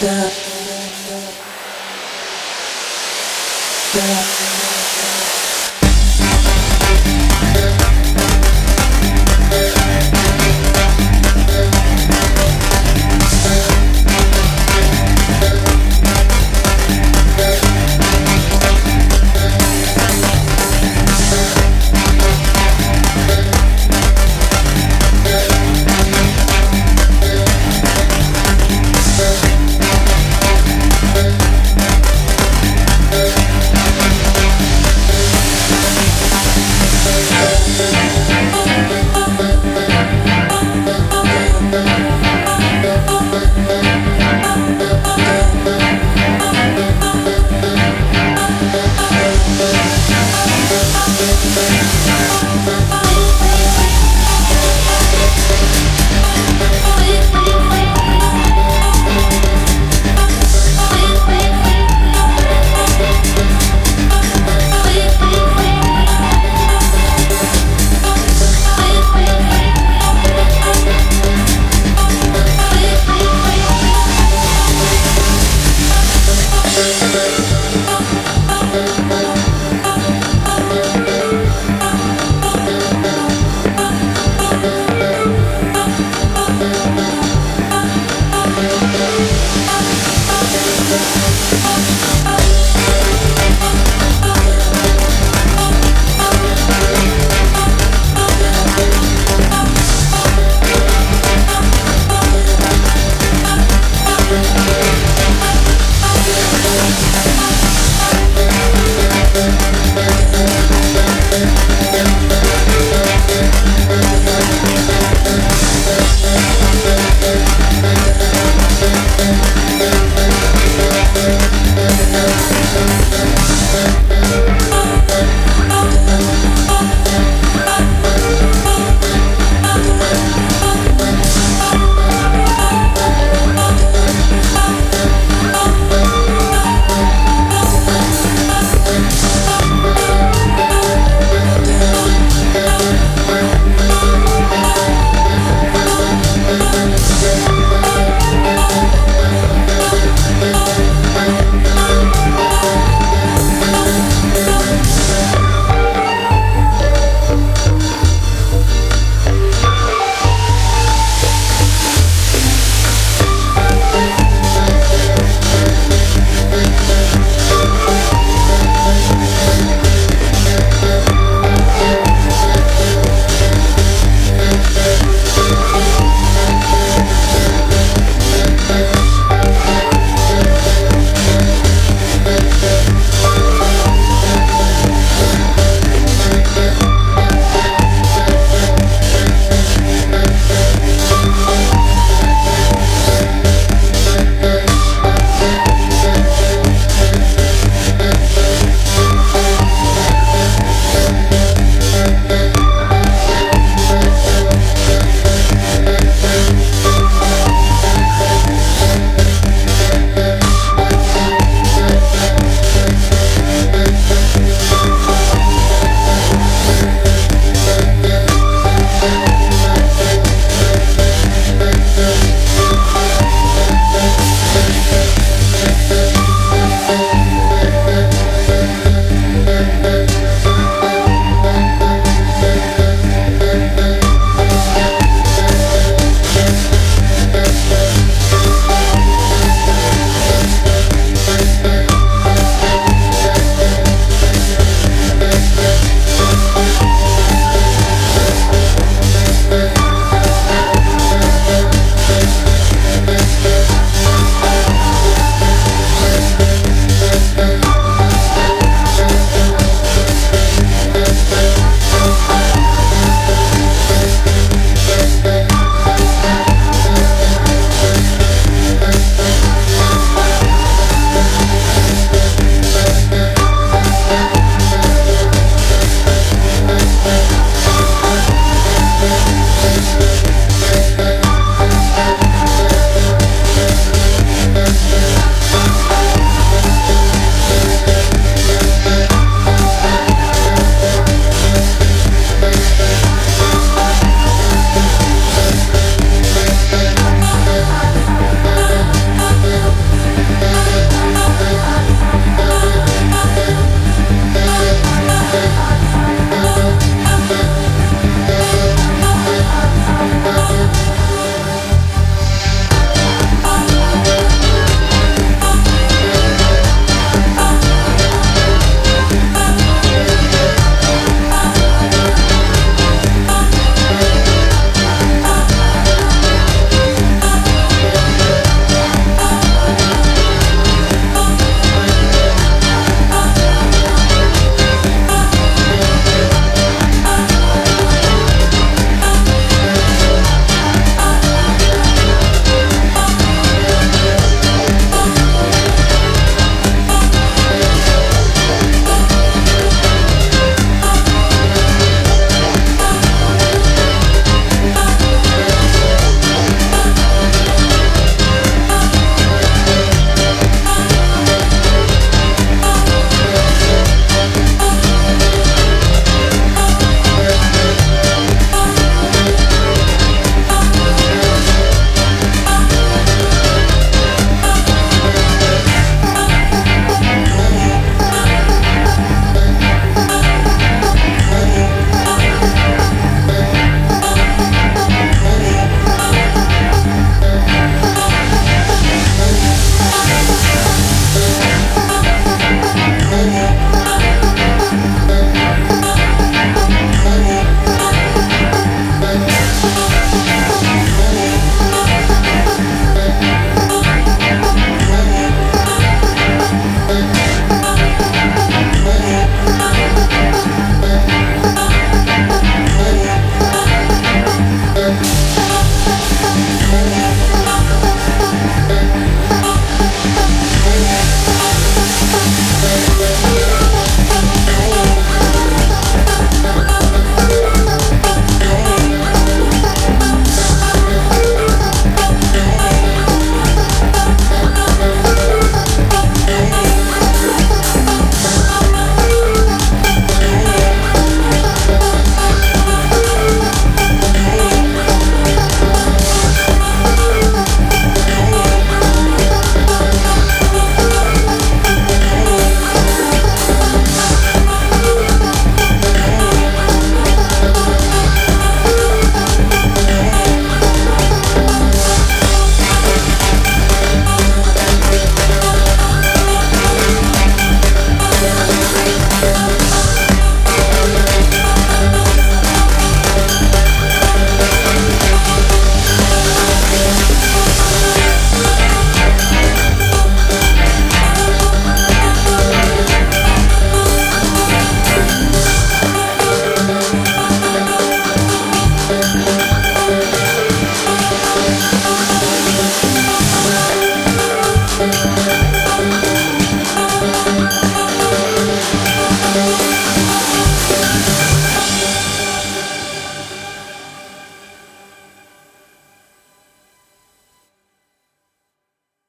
the